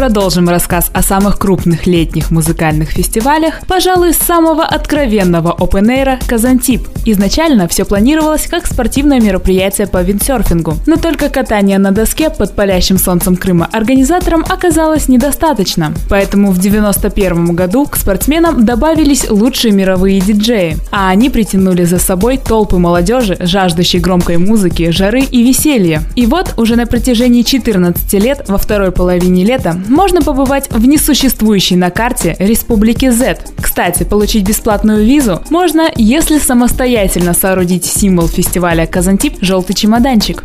Продолжим рассказ о самых крупных летних музыкальных фестивалях, пожалуй, с самого откровенного опенэйра «Казантип». Изначально все планировалось как спортивное мероприятие по виндсерфингу, но только катание на доске под палящим солнцем Крыма организаторам оказалось недостаточно. Поэтому в 91 году к спортсменам добавились лучшие мировые диджеи, а они притянули за собой толпы молодежи, жаждущей громкой музыки, жары и веселья. И вот уже на протяжении 14 лет, во второй половине лета, можно побывать в несуществующей на карте Республике Z. Кстати, получить бесплатную визу можно, если самостоятельно соорудить символ фестиваля Казантип «Желтый чемоданчик».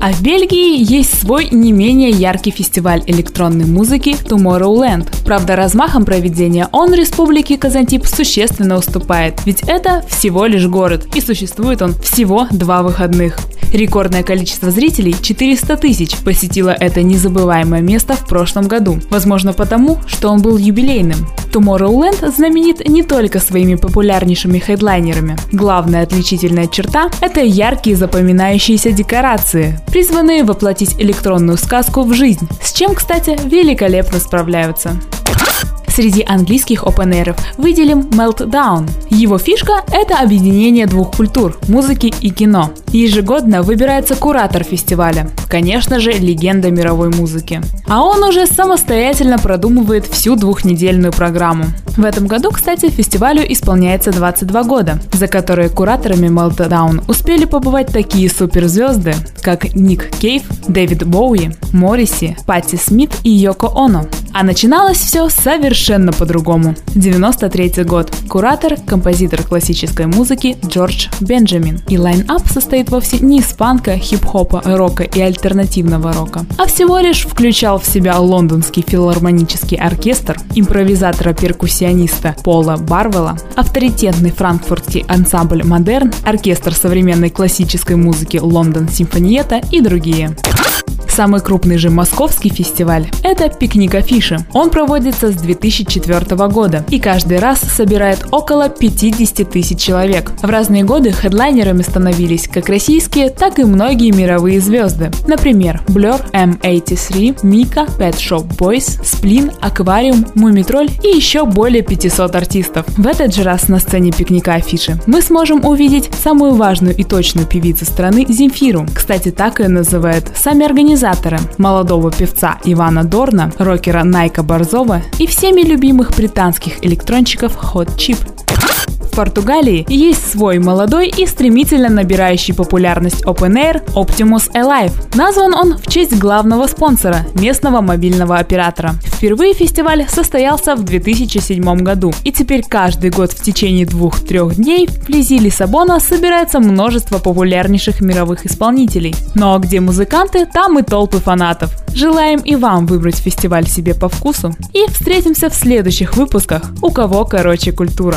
А в Бельгии есть свой не менее яркий фестиваль электронной музыки Tomorrowland. Правда, размахом проведения он республике Казантип существенно уступает, ведь это всего лишь город, и существует он всего два выходных. Рекордное количество зрителей 400 тысяч посетило это незабываемое место в прошлом году. Возможно потому, что он был юбилейным. Tomorrowland знаменит не только своими популярнейшими хедлайнерами. Главная отличительная черта – это яркие запоминающиеся декорации, призванные воплотить электронную сказку в жизнь, с чем, кстати, великолепно справляются. Среди английских опенеров выделим Meltdown. Его фишка – это объединение двух культур – музыки и кино. Ежегодно выбирается куратор фестиваля, конечно же, легенда мировой музыки. А он уже самостоятельно продумывает всю двухнедельную программу. В этом году, кстати, фестивалю исполняется 22 года, за которые кураторами Meltdown успели побывать такие суперзвезды, как Ник Кейв, Дэвид Боуи, Морриси, Патти Смит и Йоко Оно. А начиналось все совершенно по-другому. 93 год. Куратор, композитор классической музыки Джордж Бенджамин. И line-up состоит вовсе не из фанка, хип-хопа, рока и альтернативного рока, а всего лишь включал в себя лондонский филармонический оркестр, импровизатора-перкуссиониста Пола Барвелла, авторитетный франкфуртский ансамбль «Модерн», оркестр современной классической музыки «Лондон Симфониета» и другие. Самый крупный же московский фестиваль – это «Пикник Афиши». Он проводится с 2004 года и каждый раз собирает около 50 тысяч человек. В разные годы хедлайнерами становились как российские, так и многие мировые звезды. Например, Blur, M83, Мика, Pet Shop Boys, Сплин, Аквариум, Мумитроль и еще более 500 артистов. В этот же раз на сцене пикника афиши мы сможем увидеть самую важную и точную певицу страны Земфиру. Кстати, так и называют сами организаторы организаторы молодого певца Ивана Дорна, рокера Найка Борзова и всеми любимых британских электронщиков Hot Chip. Португалии есть свой молодой и стремительно набирающий популярность Open Air Optimus Alive. Назван он в честь главного спонсора – местного мобильного оператора. Впервые фестиваль состоялся в 2007 году, и теперь каждый год в течение двух-трех дней вблизи Лиссабона собирается множество популярнейших мировых исполнителей. Но где музыканты, там и толпы фанатов. Желаем и вам выбрать фестиваль себе по вкусу. И встретимся в следующих выпусках «У кого короче культура».